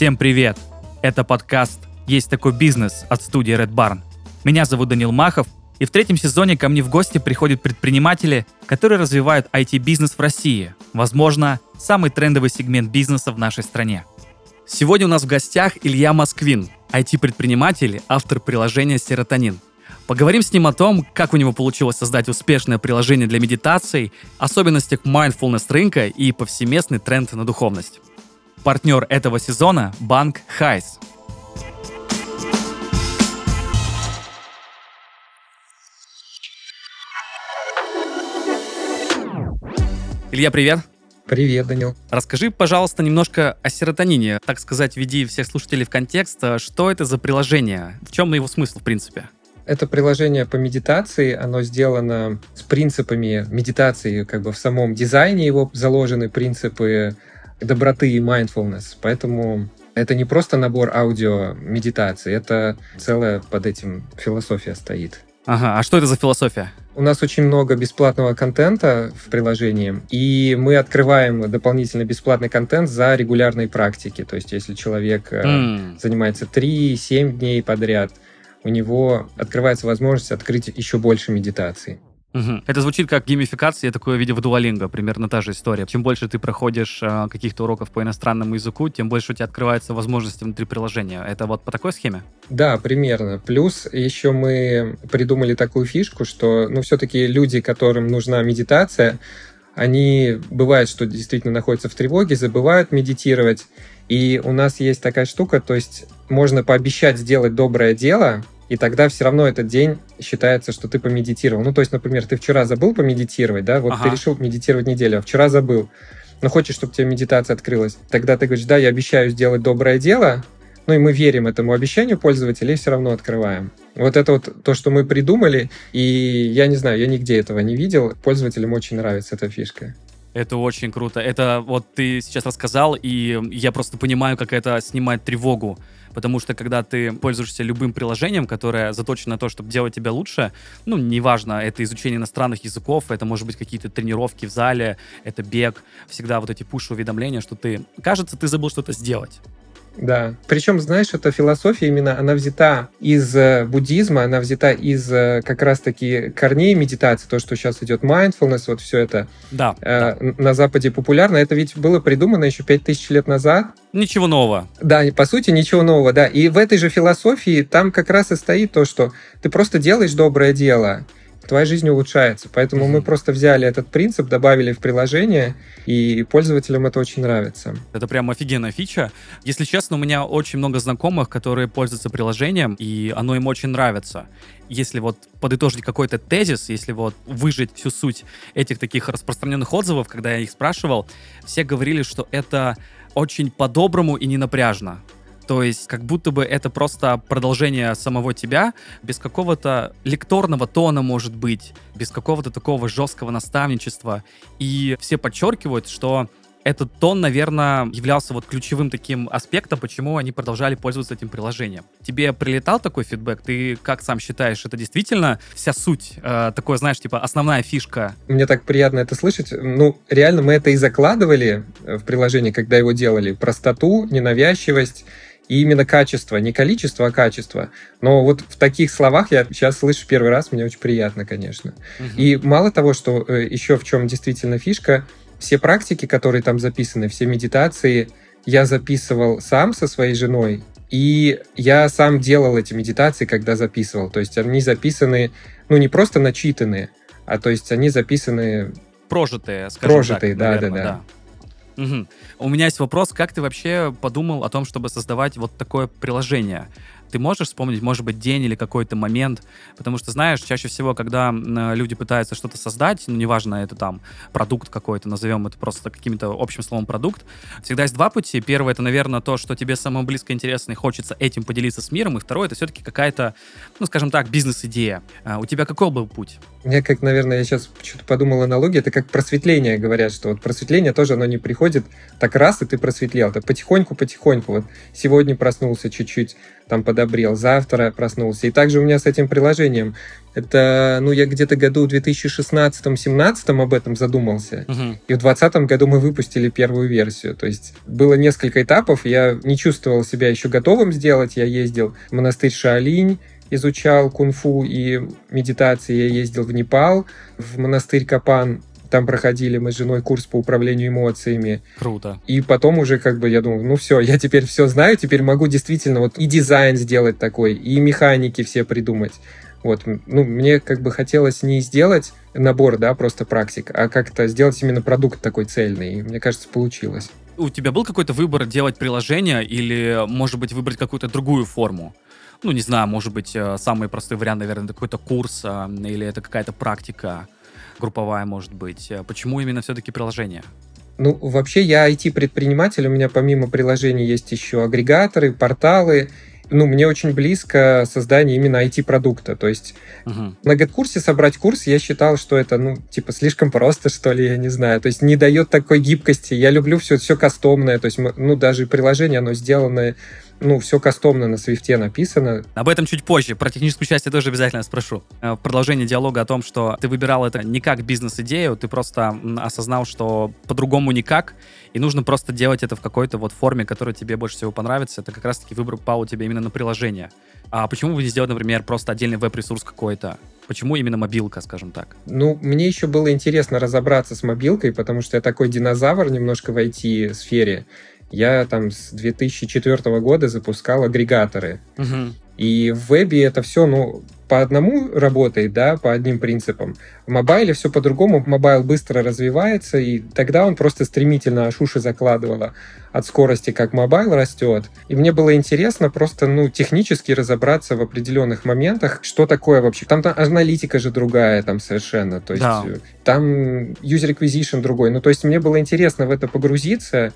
Всем привет! Это подкаст «Есть такой бизнес» от студии Red Barn. Меня зовут Данил Махов, и в третьем сезоне ко мне в гости приходят предприниматели, которые развивают IT-бизнес в России. Возможно, самый трендовый сегмент бизнеса в нашей стране. Сегодня у нас в гостях Илья Москвин, IT-предприниматель, автор приложения «Серотонин». Поговорим с ним о том, как у него получилось создать успешное приложение для медитации, особенностях mindfulness рынка и повсеместный тренд на духовность. Партнер этого сезона – банк Хайс. Илья, привет. Привет, Данил. Расскажи, пожалуйста, немножко о серотонине. Так сказать, введи всех слушателей в контекст. Что это за приложение? В чем его смысл, в принципе? Это приложение по медитации, оно сделано с принципами медитации, как бы в самом дизайне его заложены принципы доброты и mindfulness. Поэтому это не просто набор аудио медитации, это целая под этим философия стоит. Ага, а что это за философия? У нас очень много бесплатного контента в приложении, и мы открываем дополнительно бесплатный контент за регулярные практики. То есть, если человек mm. занимается 3-7 дней подряд, у него открывается возможность открыть еще больше медитаций. Угу. Это звучит как геймификация, такое видео в Duolingo, примерно та же история. Чем больше ты проходишь э, каких-то уроков по иностранному языку, тем больше у тебя открывается возможности внутри приложения. Это вот по такой схеме? Да, примерно. Плюс еще мы придумали такую фишку, что, ну, все-таки люди, которым нужна медитация, они бывает, что действительно находятся в тревоге, забывают медитировать. И у нас есть такая штука, то есть можно пообещать сделать доброе дело, и тогда все равно этот день считается, что ты помедитировал. Ну, то есть, например, ты вчера забыл помедитировать, да, вот ага. ты решил медитировать неделю, а вчера забыл. Но хочешь, чтобы тебе медитация открылась. Тогда ты говоришь, да, я обещаю сделать доброе дело, ну и мы верим этому обещанию пользователя и все равно открываем. Вот это вот то, что мы придумали, и я не знаю, я нигде этого не видел. Пользователям очень нравится эта фишка. Это очень круто. Это вот ты сейчас рассказал, и я просто понимаю, как это снимает тревогу потому что когда ты пользуешься любым приложением, которое заточено на то, чтобы делать тебя лучше, ну, неважно, это изучение иностранных языков, это может быть какие-то тренировки в зале, это бег, всегда вот эти пуш-уведомления, что ты, кажется, ты забыл что-то сделать. Да. Причем, знаешь, эта философия именно, она взята из э, буддизма, она взята из э, как раз-таки корней медитации, то, что сейчас идет mindfulness, вот все это да, э, да. на Западе популярно. Это ведь было придумано еще 5000 лет назад. Ничего нового. Да, по сути, ничего нового, да. И в этой же философии там как раз и стоит то, что ты просто делаешь доброе дело твоя жизнь улучшается. Поэтому mm-hmm. мы просто взяли этот принцип, добавили в приложение, и пользователям это очень нравится. Это прям офигенная фича. Если честно, у меня очень много знакомых, которые пользуются приложением, и оно им очень нравится. Если вот подытожить какой-то тезис, если вот выжить всю суть этих таких распространенных отзывов, когда я их спрашивал, все говорили, что это очень по-доброму и не напряжно. То есть как будто бы это просто продолжение самого тебя, без какого-то лекторного тона, может быть, без какого-то такого жесткого наставничества. И все подчеркивают, что этот тон, наверное, являлся вот ключевым таким аспектом, почему они продолжали пользоваться этим приложением. Тебе прилетал такой фидбэк? Ты как сам считаешь, это действительно вся суть, э, такое, знаешь, типа основная фишка? Мне так приятно это слышать. Ну, реально мы это и закладывали в приложение, когда его делали. Простоту, ненавязчивость, и именно качество, не количество, а качество. Но вот в таких словах я сейчас слышу первый раз, мне очень приятно, конечно. Угу. И мало того, что э, еще в чем действительно фишка, все практики, которые там записаны, все медитации, я записывал сам со своей женой, и я сам делал эти медитации, когда записывал. То есть они записаны, ну, не просто начитанные, а то есть они записаны... Прожитые, скажем Прожитые, так, да, наверное, да, да. Угу. У меня есть вопрос, как ты вообще подумал о том, чтобы создавать вот такое приложение? Ты можешь вспомнить, может быть, день или какой-то момент? Потому что, знаешь, чаще всего, когда люди пытаются что-то создать, ну, неважно, это там продукт какой-то, назовем это просто каким-то общим словом продукт, всегда есть два пути. Первый — это, наверное, то, что тебе самое близко интересно и хочется этим поделиться с миром. И второй — это все-таки какая-то, ну, скажем так, бизнес-идея. А у тебя какой был путь? Мне как, наверное, я сейчас что-то подумал аналогия, это как просветление говорят, что вот просветление тоже, оно не приходит так раз, и ты просветлел. Это потихоньку-потихоньку. Вот сегодня проснулся чуть-чуть, там под подобрел, завтра проснулся. И также у меня с этим приложением. Это, ну, я где-то году в 2016-17 об этом задумался. Угу. И в 2020 году мы выпустили первую версию. То есть было несколько этапов. Я не чувствовал себя еще готовым сделать. Я ездил в монастырь Шаолинь, изучал кунг-фу и медитации. Я ездил в Непал, в монастырь Капан там проходили мы с женой курс по управлению эмоциями. Круто. И потом уже как бы я думал, ну все, я теперь все знаю, теперь могу действительно вот и дизайн сделать такой, и механики все придумать. Вот, ну, мне как бы хотелось не сделать набор, да, просто практик, а как-то сделать именно продукт такой цельный. И мне кажется, получилось. У тебя был какой-то выбор делать приложение или, может быть, выбрать какую-то другую форму? Ну, не знаю, может быть, э, самый простой вариант, наверное, это какой-то курс а, или это какая-то практика групповая, может быть. Э, почему именно все-таки приложение? Ну, вообще я IT-предприниматель, у меня помимо приложений есть еще агрегаторы, порталы, ну, мне очень близко создание именно IT-продукта. То есть uh-huh. на GetCourse собрать курс, я считал, что это, ну, типа, слишком просто, что ли, я не знаю. То есть не дает такой гибкости. Я люблю все, все кастомное. То есть, ну, даже приложение, оно сделано ну, все кастомно на свифте написано. Об этом чуть позже. Про техническую часть я тоже обязательно спрошу. Э, в продолжении диалога о том, что ты выбирал это не как бизнес-идею, ты просто осознал, что по-другому никак, и нужно просто делать это в какой-то вот форме, которая тебе больше всего понравится. Это как раз-таки выбор пал у тебя именно на приложение. А почему бы не сделать, например, просто отдельный веб-ресурс какой-то? Почему именно мобилка, скажем так? Ну, мне еще было интересно разобраться с мобилкой, потому что я такой динозавр немножко в IT-сфере. Я там с 2004 года запускал агрегаторы. Угу. И в вебе это все, ну, по одному работает, да, по одним принципам. В мобайле все по-другому. Мобайл быстро развивается, и тогда он просто стремительно аж уши закладывало от скорости, как mobile растет. И мне было интересно просто, ну, технически разобраться в определенных моментах, что такое вообще. Там, там аналитика же другая там совершенно. То есть да. там user acquisition другой. Ну, то есть мне было интересно в это погрузиться,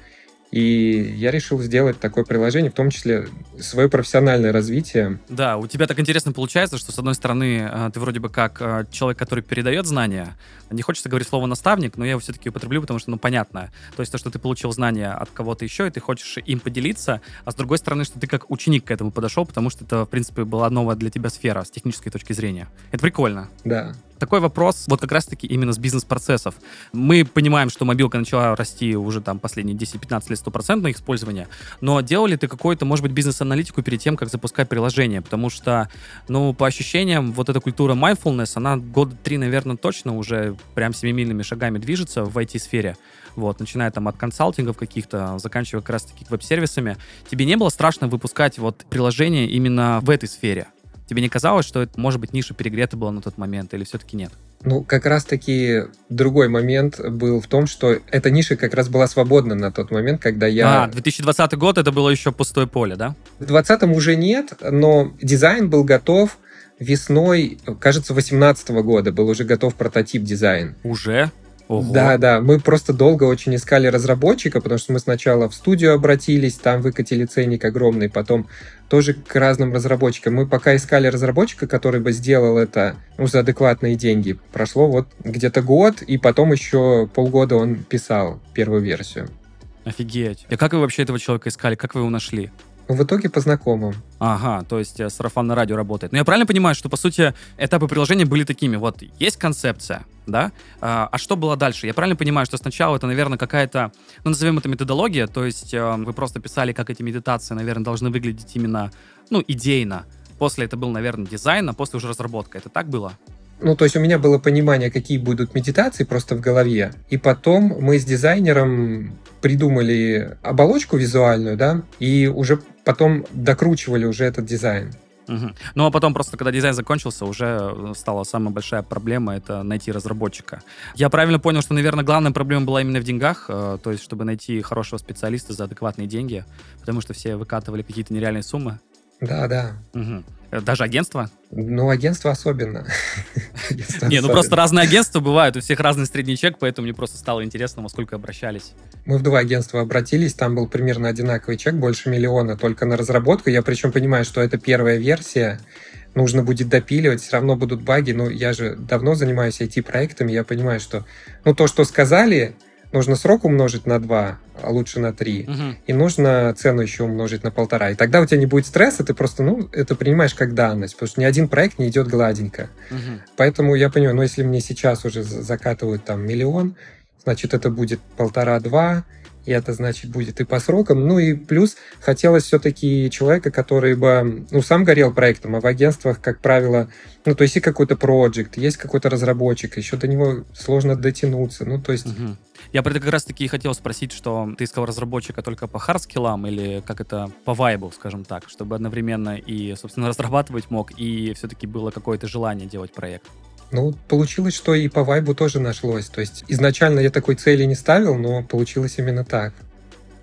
и я решил сделать такое приложение, в том числе свое профессиональное развитие. Да, у тебя так интересно получается, что, с одной стороны, э, ты вроде бы как э, человек, который передает знания. Не хочется говорить слово «наставник», но я его все-таки употреблю, потому что, ну, понятно. То есть то, что ты получил знания от кого-то еще, и ты хочешь им поделиться, а с другой стороны, что ты как ученик к этому подошел, потому что это, в принципе, была новая для тебя сфера с технической точки зрения. Это прикольно. Да такой вопрос вот как раз-таки именно с бизнес-процессов. Мы понимаем, что мобилка начала расти уже там последние 10-15 лет стопроцентное использование, но делали ты какую-то, может быть, бизнес-аналитику перед тем, как запускать приложение? Потому что, ну, по ощущениям, вот эта культура mindfulness, она года три, наверное, точно уже прям семимильными шагами движется в IT-сфере. Вот, начиная там от консалтингов каких-то, заканчивая как раз-таки веб-сервисами. Тебе не было страшно выпускать вот приложение именно в этой сфере? Тебе не казалось, что это, может быть, ниша перегрета была на тот момент, или все-таки нет? Ну, как раз-таки другой момент был в том, что эта ниша как раз была свободна на тот момент, когда я... А, 2020 год это было еще пустое поле, да? В 2020 уже нет, но дизайн был готов весной, кажется, 2018 года был уже готов прототип дизайн. Уже? Ого. Да, да, мы просто долго очень искали разработчика, потому что мы сначала в студию обратились, там выкатили ценник огромный, потом тоже к разным разработчикам. Мы пока искали разработчика, который бы сделал это ну, за адекватные деньги. Прошло вот где-то год, и потом еще полгода он писал первую версию. Офигеть. И как вы вообще этого человека искали? Как вы его нашли? В итоге по знакомым. Ага, то есть э, сарафан радио работает. Но я правильно понимаю, что, по сути, этапы приложения были такими. Вот, есть концепция, да? А, а что было дальше? Я правильно понимаю, что сначала это, наверное, какая-то, ну, назовем это методология, то есть э, вы просто писали, как эти медитации, наверное, должны выглядеть именно, ну, идейно. После это был, наверное, дизайн, а после уже разработка. Это так было? Ну, то есть у меня было понимание, какие будут медитации просто в голове. И потом мы с дизайнером придумали оболочку визуальную, да, и уже потом докручивали уже этот дизайн. Угу. Ну а потом просто, когда дизайн закончился, уже э, стала самая большая проблема это найти разработчика. Я правильно понял, что, наверное, главная проблема была именно в деньгах, э, то есть чтобы найти хорошего специалиста за адекватные деньги, потому что все выкатывали какие-то нереальные суммы. Да, да. Угу. Даже агентство? Ну, агентство особенно. Не, ну просто разные агентства бывают, у всех разный средний чек, поэтому мне просто стало интересно, во сколько обращались. Мы в два агентства обратились, там был примерно одинаковый чек, больше миллиона только на разработку. Я причем понимаю, что это первая версия, нужно будет допиливать, все равно будут баги. Но я же давно занимаюсь IT-проектами, я понимаю, что ну, то, что сказали, нужно срок умножить на два, а лучше на 3. Угу. И нужно цену еще умножить на полтора. И тогда у тебя не будет стресса, ты просто, ну, это принимаешь как данность, потому что ни один проект не идет гладенько. Угу. Поэтому я понимаю, ну, если мне сейчас уже закатывают там миллион, значит, это будет полтора-два, и это, значит, будет и по срокам. Ну и плюс хотелось все-таки человека, который бы, ну, сам горел проектом, а в агентствах, как правило, ну, то есть и какой-то проект, есть какой-то разработчик, еще до него сложно дотянуться, ну, то есть... Угу. Я про это как раз-таки хотел спросить, что ты искал разработчика только по хардскиллам или как это по вайбу, скажем так, чтобы одновременно и, собственно, разрабатывать мог, и все-таки было какое-то желание делать проект? Ну, получилось, что и по вайбу тоже нашлось. То есть изначально я такой цели не ставил, но получилось именно так.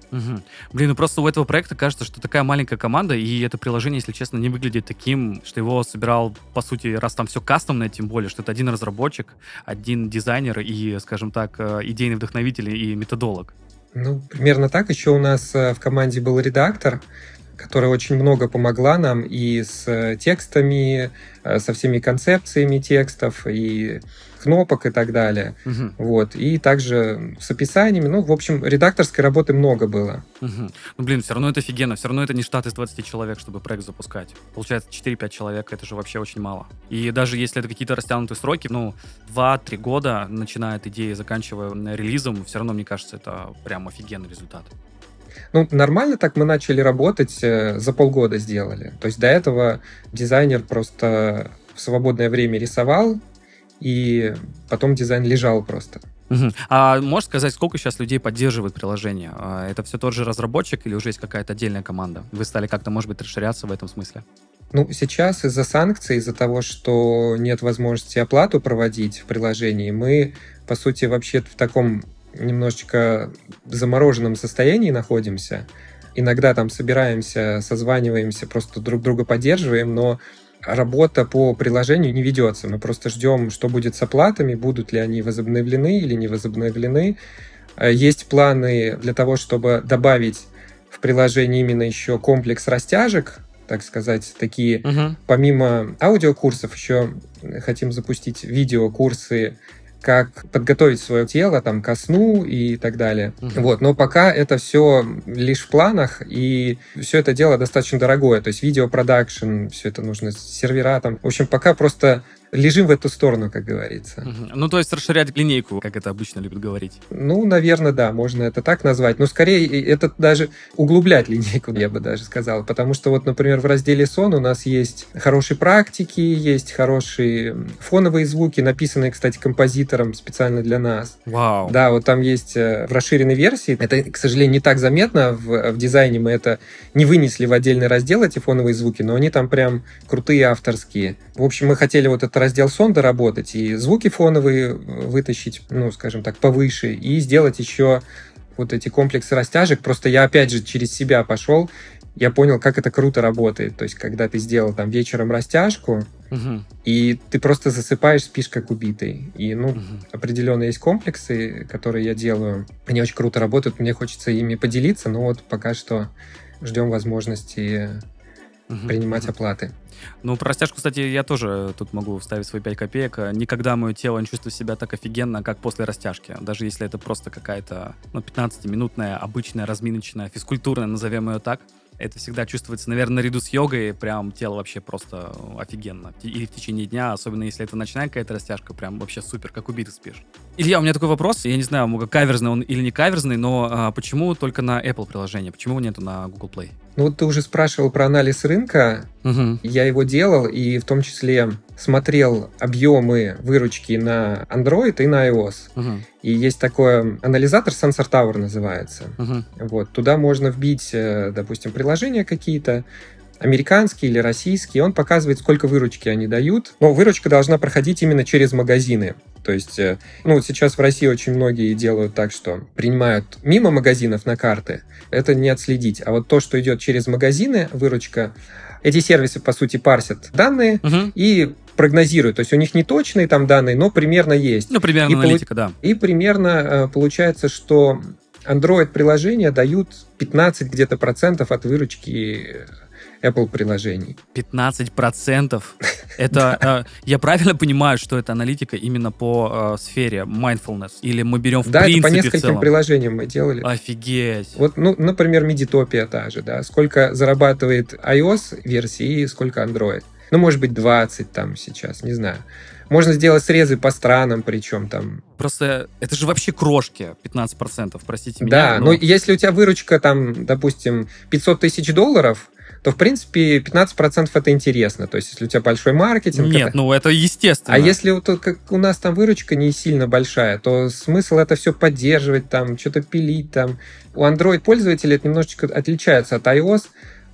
Угу. Блин, ну просто у этого проекта кажется, что такая маленькая команда, и это приложение, если честно, не выглядит таким, что его собирал, по сути, раз там все кастомное, тем более, что это один разработчик, один дизайнер и, скажем так, э, идейный вдохновитель и методолог. Ну, примерно так. Еще у нас э, в команде был редактор, которая очень много помогла нам и с э, текстами, э, со всеми концепциями текстов, и кнопок и так далее. Угу. Вот. И также с описаниями. Ну, в общем, редакторской работы много было. Угу. Ну, блин, все равно это офигенно. Все равно это не штат из 20 человек, чтобы проект запускать. Получается, 4-5 человек, это же вообще очень мало. И даже если это какие-то растянутые сроки, ну, 2-3 года, начиная от идеи, заканчивая релизом, все равно, мне кажется, это прям офигенный результат. Ну, нормально так мы начали работать, э, за полгода сделали. То есть до этого дизайнер просто в свободное время рисовал, и потом дизайн лежал просто. Угу. А можешь сказать, сколько сейчас людей поддерживает приложение? А, это все тот же разработчик или уже есть какая-то отдельная команда? Вы стали как-то, может быть, расширяться в этом смысле? Ну, сейчас из-за санкций, из-за того, что нет возможности оплату проводить в приложении, мы, по сути, вообще в таком немножечко замороженном состоянии находимся. Иногда там собираемся, созваниваемся, просто друг друга поддерживаем, но работа по приложению не ведется. Мы просто ждем, что будет с оплатами, будут ли они возобновлены или не возобновлены. Э, есть планы для того, чтобы добавить в приложение именно еще комплекс растяжек, так сказать, такие, uh-huh. помимо аудиокурсов, еще хотим запустить видеокурсы как подготовить свое тело там ко сну и так далее. Угу. Вот, но пока это все лишь в планах, и все это дело достаточно дорогое. То есть видеопродакшн, все это нужно сервера там. В общем, пока просто лежим в эту сторону, как говорится. Угу. Ну, то есть расширять линейку, как это обычно любят говорить. Ну, наверное, да, можно это так назвать. Но скорее это даже углублять линейку, я бы даже сказал. Потому что вот, например, в разделе сон у нас есть хорошие практики, есть хорошие фоновые звуки, написанные, кстати, композитором специально для нас. Вау. Да, вот там есть э, в расширенной версии. Это, к сожалению, не так заметно. В, в дизайне мы это не вынесли в отдельный раздел, эти фоновые звуки, но они там прям крутые авторские. В общем, мы хотели вот это раздел сон доработать и звуки фоновые вытащить, ну, скажем так, повыше, и сделать еще вот эти комплексы растяжек. Просто я, опять же, через себя пошел, я понял, как это круто работает. То есть, когда ты сделал там вечером растяжку, угу. и ты просто засыпаешь, спишь как убитый. И, ну, угу. определенно есть комплексы, которые я делаю. Они очень круто работают, мне хочется ими поделиться, но вот пока что ждем возможности угу. принимать оплаты. Ну, про растяжку, кстати, я тоже тут могу вставить свои 5 копеек. Никогда мое тело не чувствует себя так офигенно, как после растяжки. Даже если это просто какая-то, ну, 15-минутная, обычная, разминочная, физкультурная, назовем ее так это всегда чувствуется, наверное, наряду с йогой, прям тело вообще просто офигенно. Или в течение дня, особенно если это ночная какая-то растяжка, прям вообще супер, как убитый спишь. Илья, у меня такой вопрос, я не знаю, каверзный он или не каверзный, но а, почему только на Apple приложение, почему нету на Google Play? Ну вот ты уже спрашивал про анализ рынка, угу. я его делал, и в том числе смотрел объемы выручки на Android и на iOS. Угу. И есть такой анализатор, Sensor Tower называется. Угу. Вот, туда можно вбить, э, допустим, приложения какие-то, американские или российские, он показывает, сколько выручки они дают. Но выручка должна проходить именно через магазины. То есть, э, ну, вот сейчас в России очень многие делают так, что принимают мимо магазинов на карты. Это не отследить. А вот то, что идет через магазины, выручка, эти сервисы, по сути, парсят данные угу. и прогнозируют. То есть у них не точные там данные, но примерно есть. Ну, примерно и аналитика, полу- да. И примерно э, получается, что Android-приложения дают 15 где-то процентов от выручки Apple приложений. 15%? Это, э, я правильно понимаю, что это аналитика именно по э, сфере mindfulness? Или мы берем в да, это по нескольким приложениям мы делали. Офигеть. Вот, ну, например, Медитопия та же, да, сколько зарабатывает iOS версии и сколько Android. Ну, может быть, 20 там сейчас, не знаю. Можно сделать срезы по странам, причем там. Просто это же вообще крошки, 15%, простите меня. Да, но если у тебя выручка там, допустим, 500 тысяч долларов, то, в принципе, 15% это интересно. То есть, если у тебя большой маркетинг... Нет, это... ну это естественно. А если вот как у нас там выручка не сильно большая, то смысл это все поддерживать, там, что-то пилить, там. У Android-пользователей это немножечко отличается от iOS.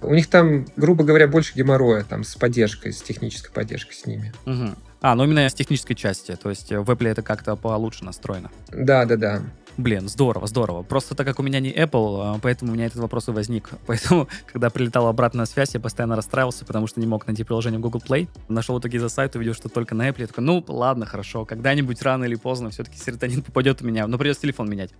У них там, грубо говоря, больше геморроя там с поддержкой, с технической поддержкой с ними. Угу. А, ну именно с технической части, то есть в Apple это как-то получше настроено. Да, да, да. Блин, здорово, здорово. Просто так как у меня не Apple, а, поэтому у меня этот вопрос и возник. Поэтому, когда прилетала обратная связь, я постоянно расстраивался, потому что не мог найти приложение Google Play. Нашел в итоге за сайт, увидел, что только на Apple. Я такой, ну, ладно, хорошо, когда-нибудь рано или поздно все-таки серотонин попадет у меня, но придется телефон менять.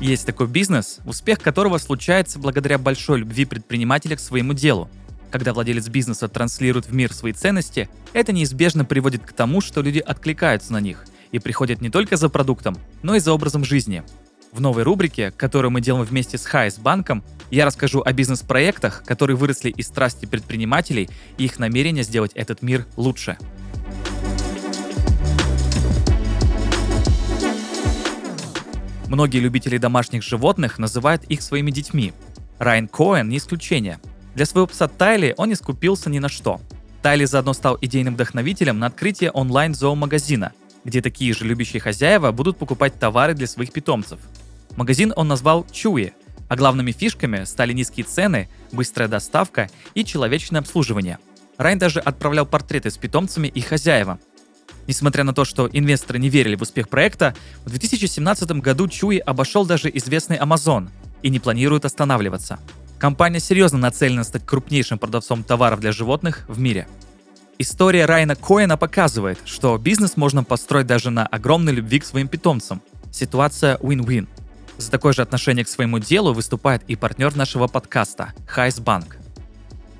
Есть такой бизнес, успех которого случается благодаря большой любви предпринимателя к своему делу. Когда владелец бизнеса транслирует в мир свои ценности, это неизбежно приводит к тому, что люди откликаются на них и приходят не только за продуктом, но и за образом жизни. В новой рубрике, которую мы делаем вместе с Хайс банком, я расскажу о бизнес-проектах, которые выросли из страсти предпринимателей и их намерения сделать этот мир лучше. Многие любители домашних животных называют их своими детьми. Райан Коэн не исключение. Для своего пса Тайли он не скупился ни на что. Тайли заодно стал идейным вдохновителем на открытие онлайн-зоомагазина, где такие же любящие хозяева будут покупать товары для своих питомцев. Магазин он назвал Чуи, а главными фишками стали низкие цены, быстрая доставка и человечное обслуживание. Райан даже отправлял портреты с питомцами и хозяевам, Несмотря на то, что инвесторы не верили в успех проекта, в 2017 году Чуи обошел даже известный Amazon и не планирует останавливаться. Компания серьезно нацелена стать крупнейшим продавцом товаров для животных в мире. История Райана Коэна показывает, что бизнес можно построить даже на огромной любви к своим питомцам. Ситуация win-win. За такое же отношение к своему делу выступает и партнер нашего подкаста – Хайс Банк.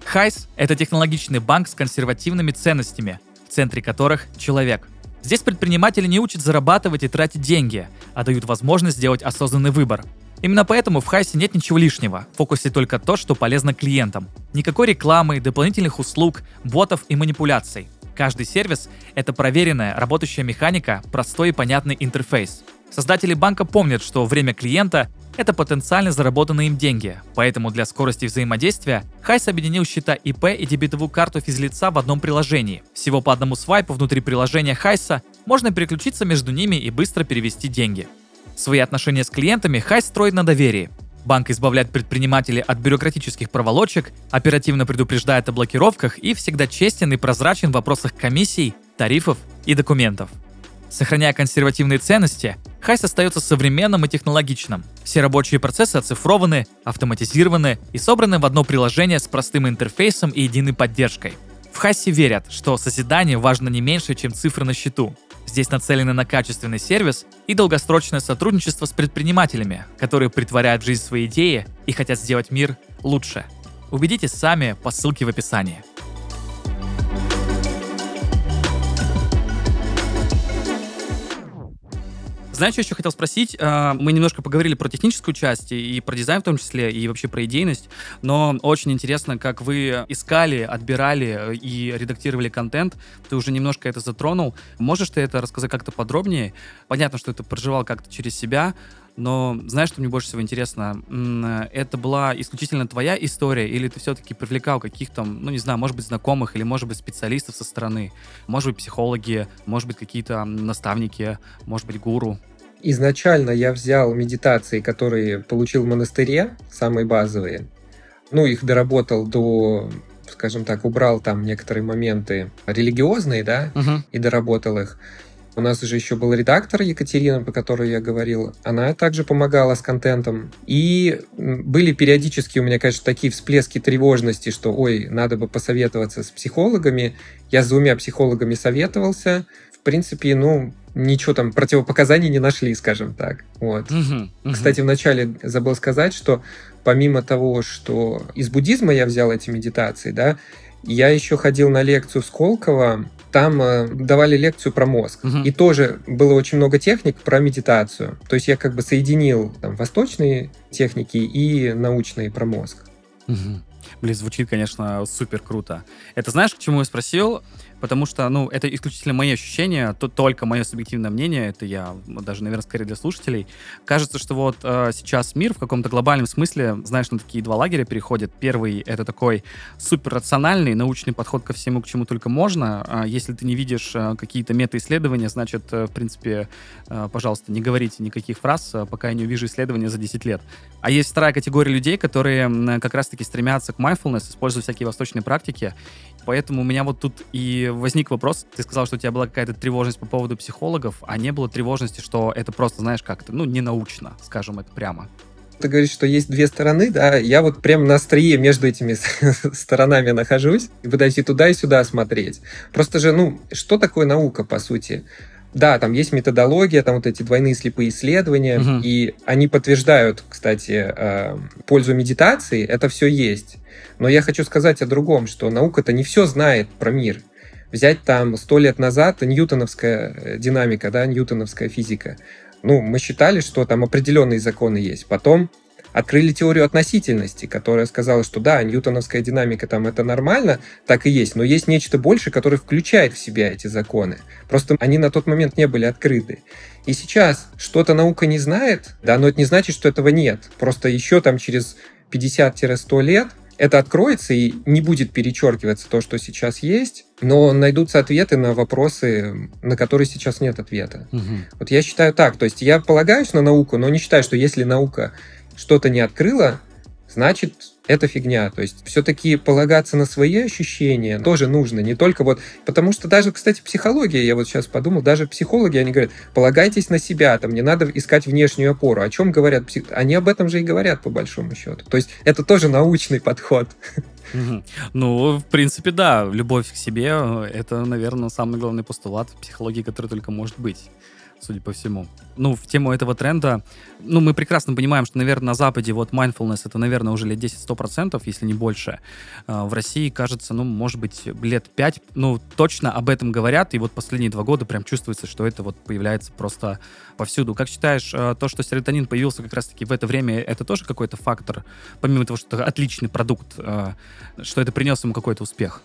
Хайс – это технологичный банк с консервативными ценностями, в центре которых человек. Здесь предприниматели не учат зарабатывать и тратить деньги, а дают возможность сделать осознанный выбор. Именно поэтому в Хайсе нет ничего лишнего, в фокусе только то, что полезно клиентам. Никакой рекламы, дополнительных услуг, ботов и манипуляций. Каждый сервис — это проверенная, работающая механика, простой и понятный интерфейс. Создатели банка помнят, что время клиента это потенциально заработанные им деньги, поэтому для скорости взаимодействия Хайс объединил счета ИП и дебетовую карту физлица в одном приложении. Всего по одному свайпу внутри приложения Хайса можно переключиться между ними и быстро перевести деньги. Свои отношения с клиентами Хайс строит на доверии. Банк избавляет предпринимателей от бюрократических проволочек, оперативно предупреждает о блокировках и всегда честен и прозрачен в вопросах комиссий, тарифов и документов. Сохраняя консервативные ценности, Хайс остается современным и технологичным. Все рабочие процессы оцифрованы, автоматизированы и собраны в одно приложение с простым интерфейсом и единой поддержкой. В Хайсе верят, что созидание важно не меньше, чем цифры на счету. Здесь нацелены на качественный сервис и долгосрочное сотрудничество с предпринимателями, которые притворяют в жизнь свои идеи и хотят сделать мир лучше. Убедитесь сами по ссылке в описании. Знаешь, что еще хотел спросить? А, мы немножко поговорили про техническую часть и про дизайн в том числе, и вообще про идейность, но очень интересно, как вы искали, отбирали и редактировали контент. Ты уже немножко это затронул. Можешь ты это рассказать как-то подробнее? Понятно, что это проживал как-то через себя, но знаешь, что мне больше всего интересно? Это была исключительно твоя история, или ты все-таки привлекал каких-то, ну не знаю, может быть, знакомых, или может быть, специалистов со стороны? Может быть, психологи, может быть, какие-то наставники, может быть, гуру? Изначально я взял медитации, которые получил в монастыре, самые базовые. Ну, их доработал до скажем так, убрал там некоторые моменты религиозные, да, uh-huh. и доработал их. У нас уже еще был редактор Екатерина, по которой я говорил. Она также помогала с контентом. И были периодически у меня, конечно, такие всплески тревожности, что, ой, надо бы посоветоваться с психологами. Я с двумя психологами советовался. В принципе, ну, ничего там, противопоказаний не нашли, скажем так. Вот. Угу, угу. Кстати, вначале забыл сказать, что помимо того, что из буддизма я взял эти медитации, да, я еще ходил на лекцию Сколково, там э, давали лекцию про мозг. Угу. И тоже было очень много техник про медитацию. То есть я как бы соединил там, восточные техники и научные про мозг. Угу. Блин, звучит, конечно, супер круто. Это знаешь, к чему я спросил? Потому что, ну, это исключительно мои ощущения, то только мое субъективное мнение, это я даже, наверное, скорее для слушателей. Кажется, что вот э, сейчас мир в каком-то глобальном смысле, знаешь, на такие два лагеря переходит. Первый — это такой суперрациональный научный подход ко всему, к чему только можно. А если ты не видишь э, какие-то мета-исследования, значит, э, в принципе, э, пожалуйста, не говорите никаких фраз, пока я не увижу исследования за 10 лет. А есть вторая категория людей, которые как раз-таки стремятся к mindfulness, используя всякие восточные практики, Поэтому у меня вот тут и возник вопрос. Ты сказал, что у тебя была какая-то тревожность по поводу психологов, а не было тревожности, что это просто, знаешь, как-то, ну, не научно, скажем это прямо. Ты говоришь, что есть две стороны, да, я вот прям на острие между этими сторонами нахожусь и пытаюсь и туда, и сюда смотреть. Просто же, ну, что такое наука, по сути? Да, там есть методология, там вот эти двойные слепые исследования, угу. и они подтверждают, кстати, э, пользу медитации, это все есть. Но я хочу сказать о другом, что наука-то не все знает про мир. Взять там сто лет назад ньютоновская э, динамика, да, ньютоновская физика. Ну, мы считали, что там определенные законы есть. Потом открыли теорию относительности, которая сказала, что да, ньютоновская динамика там это нормально, так и есть, но есть нечто большее, которое включает в себя эти законы. Просто они на тот момент не были открыты. И сейчас что-то наука не знает, да, но это не значит, что этого нет. Просто еще там через 50-100 лет это откроется и не будет перечеркиваться то, что сейчас есть, но найдутся ответы на вопросы, на которые сейчас нет ответа. Угу. Вот я считаю так, то есть я полагаюсь на науку, но не считаю, что если наука что-то не открыла, значит, это фигня. То есть все-таки полагаться на свои ощущения тоже нужно, не только вот... Потому что даже, кстати, психология, я вот сейчас подумал, даже психологи, они говорят, полагайтесь на себя, там не надо искать внешнюю опору. О чем говорят псих... Они об этом же и говорят, по большому счету. То есть это тоже научный подход. Ну, в принципе, да, любовь к себе — это, наверное, самый главный постулат психологии, который только может быть судя по всему. Ну, в тему этого тренда, ну, мы прекрасно понимаем, что, наверное, на Западе вот mindfulness это, наверное, уже лет 10-100%, если не больше. А, в России, кажется, ну, может быть, лет 5, ну, точно об этом говорят, и вот последние два года прям чувствуется, что это вот появляется просто повсюду. Как считаешь, а, то, что серотонин появился как раз-таки в это время, это тоже какой-то фактор, помимо того, что это отличный продукт, а, что это принес ему какой-то успех?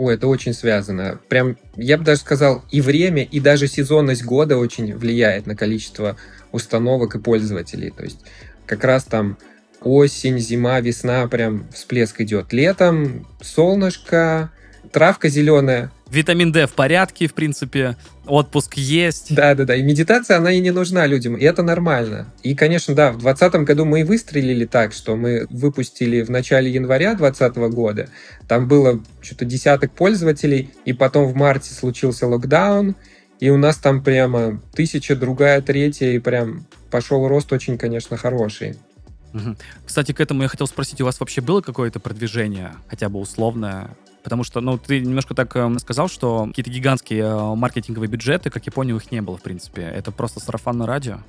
О, это очень связано. Прям, я бы даже сказал, и время, и даже сезонность года очень влияет на количество установок и пользователей. То есть как раз там осень, зима, весна, прям всплеск идет. Летом солнышко, травка зеленая. Витамин D в порядке, в принципе, отпуск есть. Да-да-да, и медитация, она и не нужна людям, и это нормально. И, конечно, да, в 2020 году мы и выстрелили так, что мы выпустили в начале января 2020 года, там было что-то десяток пользователей, и потом в марте случился локдаун, и у нас там прямо тысяча, другая, третья, и прям пошел рост очень, конечно, хороший. Кстати, к этому я хотел спросить, у вас вообще было какое-то продвижение, хотя бы условное, Потому что, ну, ты немножко так э, сказал, что какие-то гигантские э, маркетинговые бюджеты, как я понял, их не было, в принципе. Это просто сарафанное радио.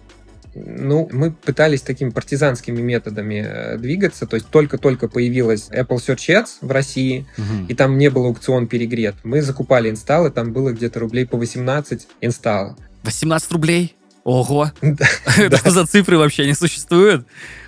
Ну, мы пытались такими партизанскими методами э, двигаться, то есть только-только появилась Apple Search Ads в России, угу. и там не был аукцион перегрет. Мы закупали инсталлы, там было где-то рублей по 18 инсталл. 18 рублей? Ого! Это за цифры вообще не существуют?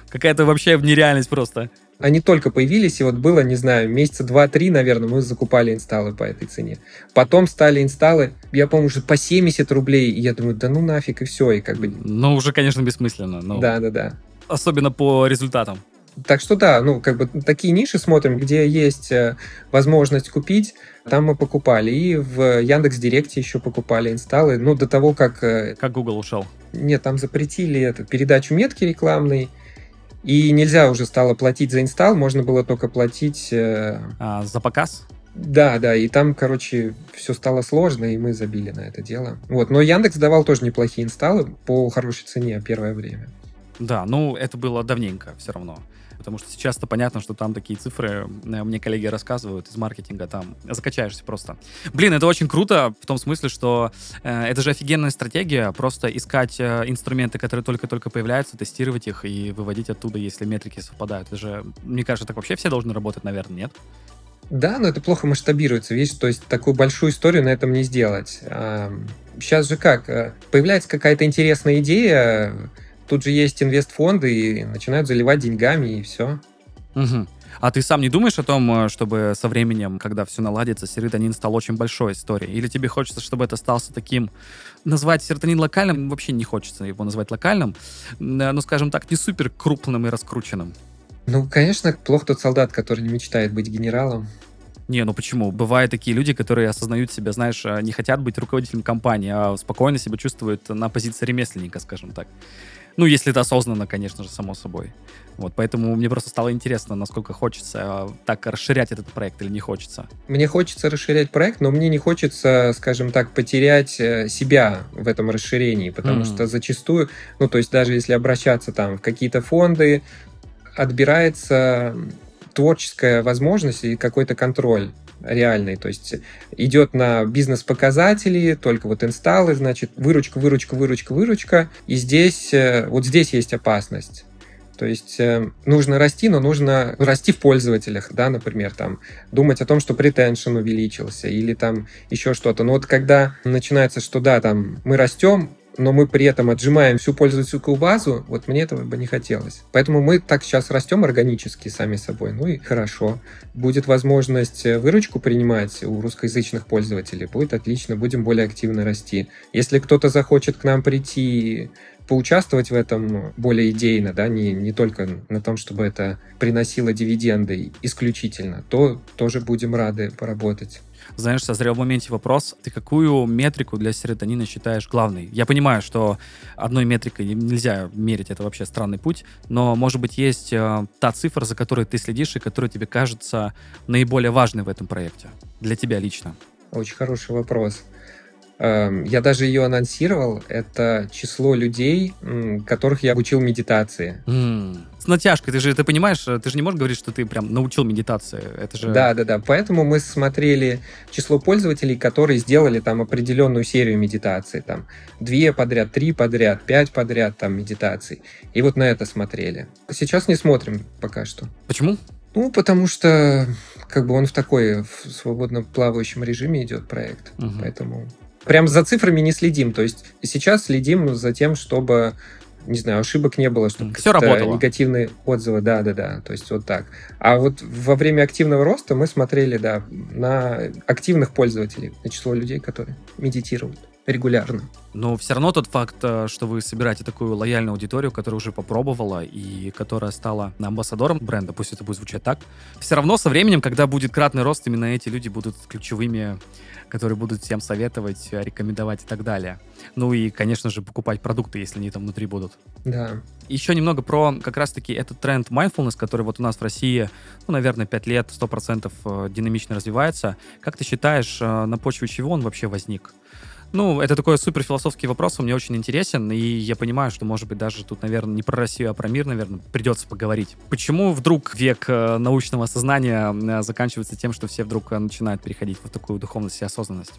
Какая-то вообще нереальность просто они только появились, и вот было, не знаю, месяца два-три, наверное, мы закупали инсталлы по этой цене. Потом стали инсталлы, я помню, уже по 70 рублей, и я думаю, да ну нафиг, и все, и как бы... Ну, уже, конечно, бессмысленно. Но... Да, да, да. Особенно по результатам. Так что да, ну, как бы такие ниши смотрим, где есть э, возможность купить, там мы покупали. И в Яндекс Директе еще покупали инсталлы, ну, до того, как... Э, как Google ушел. Нет, там запретили эту передачу метки рекламной, и нельзя уже стало платить за инсталл, можно было только платить... Э... А, за показ? Да, да, и там, короче, все стало сложно, и мы забили на это дело. Вот, но Яндекс давал тоже неплохие инсталлы по хорошей цене первое время. Да, ну это было давненько все равно. Потому что сейчас-то понятно, что там такие цифры, э, мне коллеги рассказывают из маркетинга, там закачаешься просто. Блин, это очень круто в том смысле, что э, это же офигенная стратегия, просто искать э, инструменты, которые только-только появляются, тестировать их и выводить оттуда, если метрики совпадают. Это же, мне кажется, так вообще все должны работать, наверное, нет? Да, но это плохо масштабируется, видишь, то есть такую большую историю на этом не сделать. Сейчас же как, э, появляется какая-то интересная идея, тут же есть инвестфонды и начинают заливать деньгами, и все. Угу. А ты сам не думаешь о том, э, чтобы со временем, когда все наладится, серотонин стал очень большой историей? Или тебе хочется, чтобы это остался таким... Назвать серотонин локальным вообще не хочется его назвать локальным, но, скажем так, не супер крупным и раскрученным. Ну, конечно, плохо тот солдат, который не мечтает быть генералом. Не, ну почему? Бывают такие люди, которые осознают себя, знаешь, а, не хотят быть руководителем компании, а спокойно себя чувствуют на позиции ремесленника, скажем так. Ну, если это осознанно, конечно же, само собой. Вот, поэтому мне просто стало интересно, насколько хочется а, так расширять этот проект или не хочется. Мне хочется расширять проект, но мне не хочется, скажем так, потерять э, себя в этом расширении, потому mm-hmm. что зачастую, ну, то есть даже если обращаться там в какие-то фонды, отбирается творческая возможность и какой-то контроль реальный. То есть идет на бизнес-показатели, только вот инсталлы, значит, выручка, выручка, выручка, выручка. И здесь, э, вот здесь есть опасность. То есть э, нужно расти, но нужно расти в пользователях, да, например, там, думать о том, что претеншн увеличился или там еще что-то. Но вот когда начинается, что да, там, мы растем, но мы при этом отжимаем всю пользовательскую базу, вот мне этого бы не хотелось. Поэтому мы так сейчас растем органически сами собой, ну и хорошо. Будет возможность э, выручку принимать у русскоязычных пользователей, будет отлично, будем более активно расти. Если кто-то захочет к нам прийти поучаствовать в этом более идейно, да, не, не только на том, чтобы это приносило дивиденды исключительно, то тоже будем рады поработать. Знаешь, созрел в моменте вопрос, ты какую метрику для серотонина считаешь главной? Я понимаю, что одной метрикой нельзя мерить, это вообще странный путь, но, может быть, есть э, та цифра, за которой ты следишь и которая тебе кажется наиболее важной в этом проекте, для тебя лично? Очень хороший вопрос. Эм, я даже ее анонсировал. Это число людей, которых я обучил медитации. Mm. С натяжкой. Ты же, ты понимаешь, ты же не можешь говорить, что ты прям научил медитации. Это же... Да, да, да. Поэтому мы смотрели число пользователей, которые сделали там определенную серию медитаций. Там две подряд, три подряд, пять подряд там медитаций. И вот на это смотрели. Сейчас не смотрим пока что. Почему? Ну, потому что как бы он в такой в свободно плавающем режиме идет проект. Угу. Поэтому прям за цифрами не следим. То есть сейчас следим за тем, чтобы не знаю, ошибок не было, чтобы все работало. негативные отзывы, да, да, да, то есть вот так. А вот во время активного роста мы смотрели, да, на активных пользователей, на число людей, которые медитируют регулярно. Но все равно тот факт, э, что вы собираете такую лояльную аудиторию, которая уже попробовала и которая стала амбассадором бренда, пусть это будет звучать так, все равно со временем, когда будет кратный рост, именно эти люди будут ключевыми которые будут всем советовать, рекомендовать и так далее. Ну и, конечно же, покупать продукты, если они там внутри будут. Да. Еще немного про как раз-таки этот тренд mindfulness, который вот у нас в России, ну, наверное, 5 лет, 100% э, динамично развивается. Как ты считаешь, э, на почве чего он вообще возник? Ну, это такой супер философский вопрос, он мне очень интересен, и я понимаю, что, может быть, даже тут, наверное, не про Россию, а про мир, наверное, придется поговорить. Почему вдруг век э, научного сознания э, заканчивается тем, что все вдруг э, начинают переходить в такую духовность и осознанность?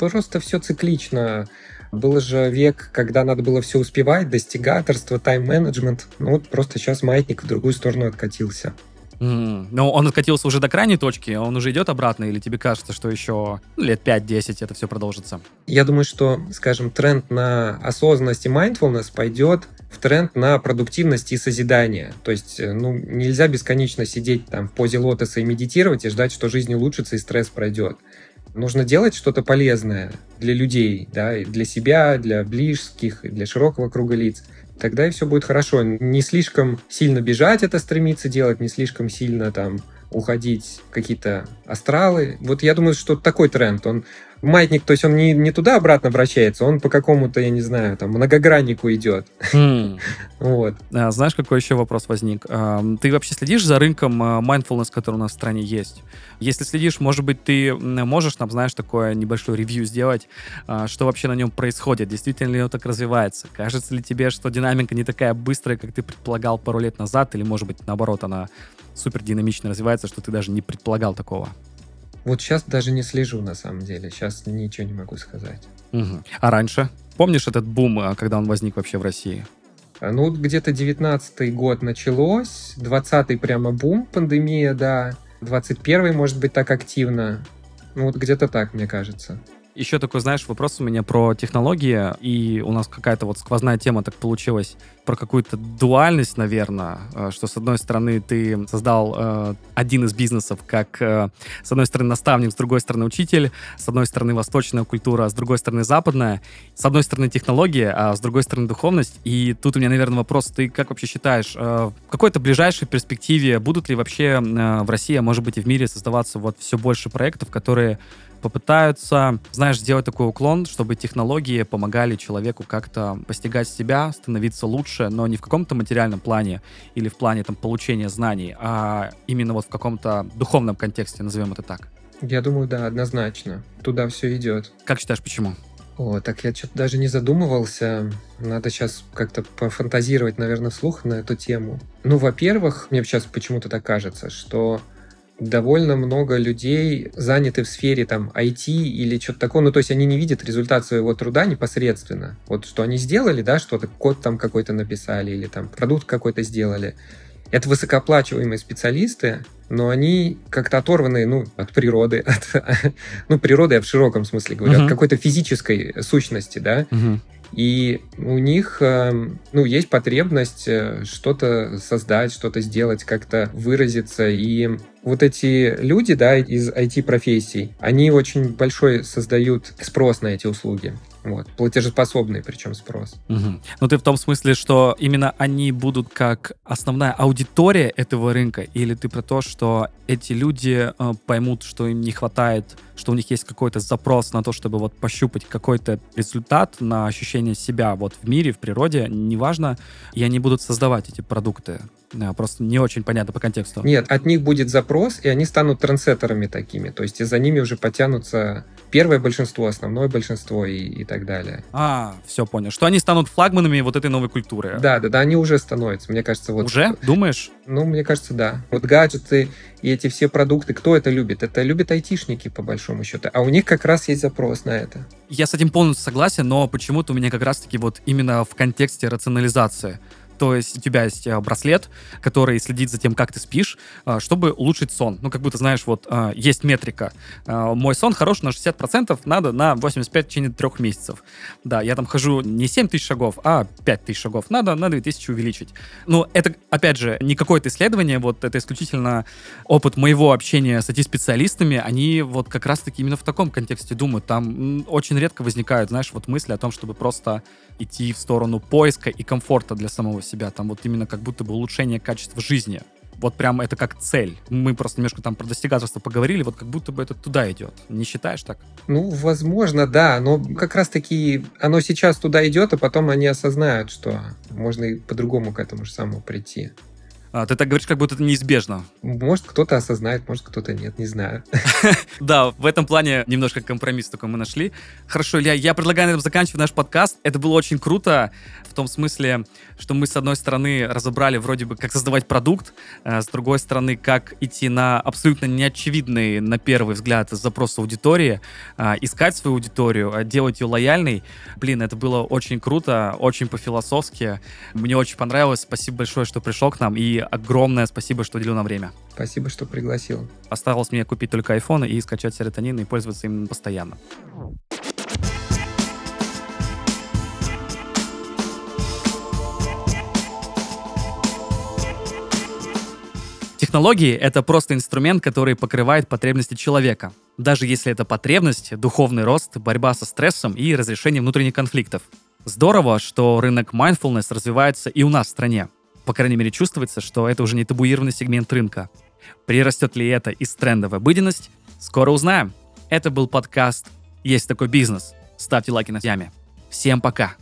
Просто все циклично. Был же век, когда надо было все успевать, достигаторство, тайм-менеджмент. Ну вот просто сейчас маятник в другую сторону откатился. Mm. Но он откатился уже до крайней точки, он уже идет обратно, или тебе кажется, что еще ну, лет 5-10 это все продолжится? Я думаю, что, скажем, тренд на осознанность и mindfulness пойдет в тренд на продуктивность и созидание. То есть, э, ну, нельзя бесконечно сидеть там в позе лотоса и медитировать и ждать, что жизнь улучшится и стресс пройдет. Нужно делать что-то полезное для людей, да, и для себя, для близких, для широкого круга лиц тогда и все будет хорошо. Не слишком сильно бежать это стремиться делать, не слишком сильно там уходить какие-то астралы. Вот я думаю, что такой тренд, он маятник, то есть он не, не туда-обратно вращается, он по какому-то, я не знаю, там, многограннику идет. Mm. вот. А, знаешь, какой еще вопрос возник? А, ты вообще следишь за рынком а, mindfulness, который у нас в стране есть? Если следишь, может быть, ты можешь нам, знаешь, такое небольшое ревью сделать, а, что вообще на нем происходит, действительно ли он так развивается? Кажется ли тебе, что динамика не такая быстрая, как ты предполагал пару лет назад, или, может быть, наоборот, она супер динамично развивается, что ты даже не предполагал такого? Вот сейчас даже не слежу, на самом деле. Сейчас ничего не могу сказать. Угу. А раньше? Помнишь этот бум, а, когда он возник вообще в России? А, ну, где-то 19 год началось, 20-й прямо бум, пандемия, да. 21-й, может быть, так активно. Ну, вот где-то так, мне кажется. Еще такой, знаешь, вопрос у меня про технологии, и у нас какая-то вот сквозная тема так получилась про какую-то дуальность, наверное, э, что с одной стороны ты создал э, один из бизнесов как э, с одной стороны наставник, с другой стороны учитель, с одной стороны восточная культура, с другой стороны западная, с одной стороны технология, а с другой стороны духовность. И тут у меня, наверное, вопрос, ты как вообще считаешь, э, в какой-то ближайшей перспективе будут ли вообще э, в России, а может быть и в мире создаваться вот все больше проектов, которые попытаются, знаешь, сделать такой уклон, чтобы технологии помогали человеку как-то постигать себя, становиться лучше, но не в каком-то материальном плане или в плане там получения знаний, а именно вот в каком-то духовном контексте, назовем это так. Я думаю, да, однозначно. Туда все идет. Как считаешь, почему? О, так я что-то даже не задумывался. Надо сейчас как-то пофантазировать, наверное, вслух на эту тему. Ну, во-первых, мне сейчас почему-то так кажется, что довольно много людей заняты в сфере там IT или что-то такое, ну то есть они не видят результат своего труда непосредственно. Вот что они сделали, да, что-то, код там какой-то написали или там продукт какой-то сделали. Это высокооплачиваемые специалисты, но они как-то оторваны ну, от природы, от, ну, природы я в широком смысле говорю, uh-huh. от какой-то физической сущности, да, uh-huh. И у них, эм, ну, есть потребность э, что-то создать, что-то сделать, как-то выразиться. И вот эти люди, да, из IT-профессий, они очень большой создают спрос на эти услуги. Вот. Платежеспособный причем спрос. Угу. Ну ты в том смысле, что именно они будут как основная аудитория этого рынка, или ты про то, что эти люди э, поймут, что им не хватает, что у них есть какой-то запрос на то, чтобы вот пощупать какой-то результат, на ощущение себя вот в мире, в природе, неважно, и они будут создавать эти продукты. Да, просто не очень понятно по контексту. Нет, от них будет запрос, и они станут трансеттерами такими. То есть и за ними уже потянутся первое большинство, основное большинство и, и так далее. А, все понял. Что они станут флагманами вот этой новой культуры. Да, да, да, они уже становятся. Мне кажется, вот... Уже? Думаешь? Ну, мне кажется, да. Вот гаджеты и эти все продукты, кто это любит? Это любят айтишники, по большому счету. А у них как раз есть запрос на это. Я с этим полностью согласен, но почему-то у меня как раз-таки вот именно в контексте рационализации. То есть у тебя есть э, браслет, который следит за тем, как ты спишь, э, чтобы улучшить сон. Ну, как будто, знаешь, вот э, есть метрика. Мой сон хорош на 60%, надо на 85 в течение трех месяцев. Да, я там хожу не 7 тысяч шагов, а 5 тысяч шагов. Надо на 2000 увеличить. Но это, опять же, не какое-то исследование, вот это исключительно опыт моего общения с IT-специалистами. Они вот как раз-таки именно в таком контексте думают. Там очень редко возникают, знаешь, вот мысли о том, чтобы просто идти в сторону поиска и комфорта для самого себя, там вот именно как будто бы улучшение качества жизни. Вот прям это как цель. Мы просто немножко там про достигаторство поговорили, вот как будто бы это туда идет. Не считаешь так? Ну, возможно, да, но как раз-таки оно сейчас туда идет, а потом они осознают, что можно и по-другому к этому же самому прийти. А, ты так говоришь, как будто это неизбежно. Может, кто-то осознает, может, кто-то нет, не знаю. Да, в этом плане немножко компромисс такой мы нашли. Хорошо, Илья, я предлагаю на этом заканчивать наш подкаст. Это было очень круто в том смысле, что мы, с одной стороны, разобрали вроде бы, как создавать продукт, а с другой стороны, как идти на абсолютно неочевидный, на первый взгляд, запрос аудитории, а, искать свою аудиторию, а делать ее лояльной. Блин, это было очень круто, очень по-философски. Мне очень понравилось. Спасибо большое, что пришел к нам. И огромное спасибо, что уделил нам время. Спасибо, что пригласил. Осталось мне купить только iPhone и скачать серотонин и пользоваться им постоянно. Технологии — это просто инструмент, который покрывает потребности человека. Даже если это потребность, духовный рост, борьба со стрессом и разрешение внутренних конфликтов. Здорово, что рынок mindfulness развивается и у нас в стране. По крайней мере, чувствуется, что это уже не табуированный сегмент рынка. Прирастет ли это из тренда в обыденность? Скоро узнаем. Это был подкаст «Есть такой бизнес». Ставьте лайки на яме. Всем пока!